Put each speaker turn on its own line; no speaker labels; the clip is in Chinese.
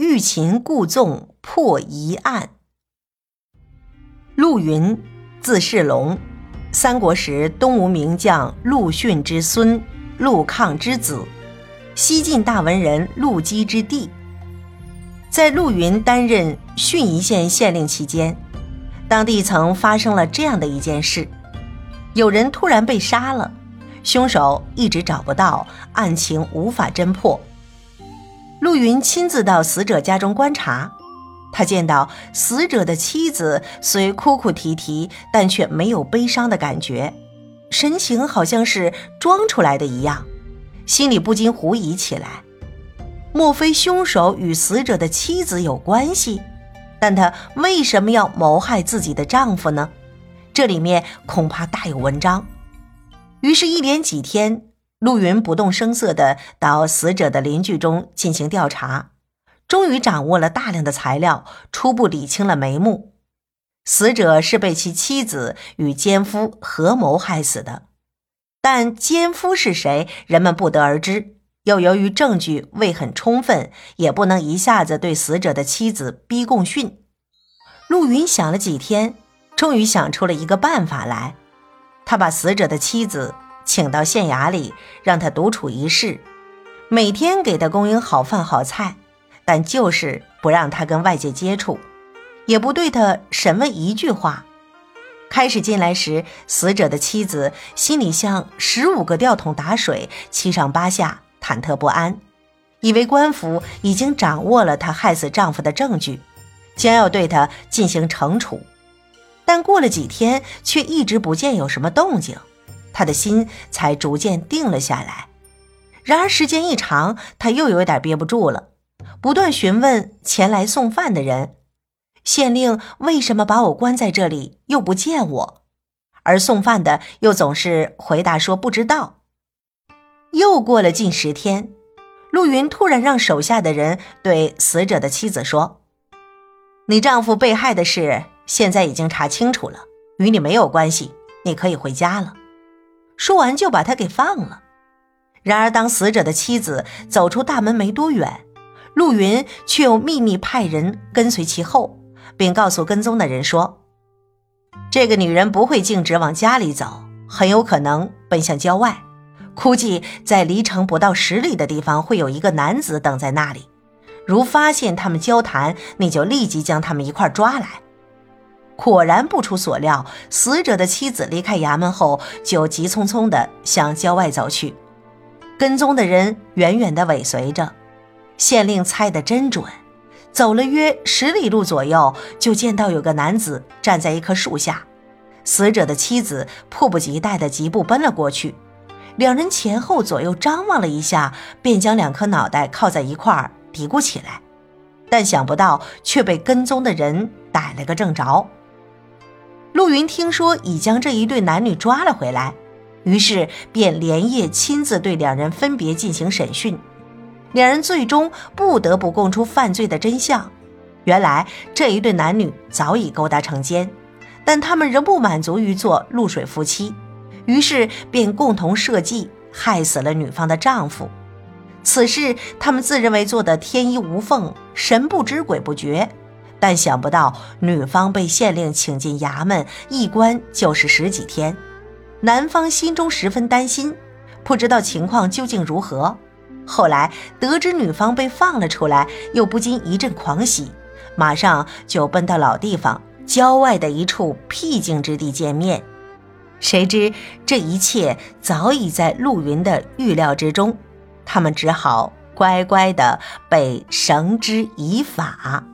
欲擒故纵破疑案。陆云，字世龙，三国时东吴名将陆逊之孙，陆抗之子，西晋大文人陆机之弟。在陆云担任盱眙县县令期间，当地曾发生了这样的一件事：有人突然被杀了，凶手一直找不到，案情无法侦破。陆云亲自到死者家中观察，他见到死者的妻子虽哭哭啼啼，但却没有悲伤的感觉，神情好像是装出来的一样，心里不禁狐疑起来：莫非凶手与死者的妻子有关系？但他为什么要谋害自己的丈夫呢？这里面恐怕大有文章。于是，一连几天。陆云不动声色地到死者的邻居中进行调查，终于掌握了大量的材料，初步理清了眉目。死者是被其妻子与奸夫合谋害死的，但奸夫是谁，人们不得而知。又由于证据未很充分，也不能一下子对死者的妻子逼供讯。陆云想了几天，终于想出了一个办法来，他把死者的妻子。请到县衙里，让他独处一室，每天给他供应好饭好菜，但就是不让他跟外界接触，也不对他审问一句话。开始进来时，死者的妻子心里像十五个吊桶打水，七上八下，忐忑不安，以为官府已经掌握了她害死丈夫的证据，将要对她进行惩处。但过了几天，却一直不见有什么动静。他的心才逐渐定了下来。然而时间一长，他又有点憋不住了，不断询问前来送饭的人：“县令为什么把我关在这里，又不见我？”而送饭的又总是回答说不知道。又过了近十天，陆云突然让手下的人对死者的妻子说：“你丈夫被害的事现在已经查清楚了，与你没有关系，你可以回家了。”说完就把他给放了。然而，当死者的妻子走出大门没多远，陆云却又秘密派人跟随其后，并告诉跟踪的人说：“这个女人不会径直往家里走，很有可能奔向郊外。估计在离城不到十里的地方会有一个男子等在那里。如发现他们交谈，你就立即将他们一块抓来。”果然不出所料，死者的妻子离开衙门后，就急匆匆地向郊外走去。跟踪的人远远地尾随着，县令猜得真准，走了约十里路左右，就见到有个男子站在一棵树下。死者的妻子迫不及待地疾步奔了过去，两人前后左右张望了一下，便将两颗脑袋靠在一块儿嘀咕起来，但想不到却被跟踪的人逮了个正着。陆云听说已将这一对男女抓了回来，于是便连夜亲自对两人分别进行审讯。两人最终不得不供出犯罪的真相：原来这一对男女早已勾搭成奸，但他们仍不满足于做露水夫妻，于是便共同设计害死了女方的丈夫。此事他们自认为做得天衣无缝、神不知鬼不觉。但想不到，女方被县令请进衙门，一关就是十几天。男方心中十分担心，不知道情况究竟如何。后来得知女方被放了出来，又不禁一阵狂喜，马上就奔到老地方郊外的一处僻静之地见面。谁知这一切早已在陆云的预料之中，他们只好乖乖地被绳之以法。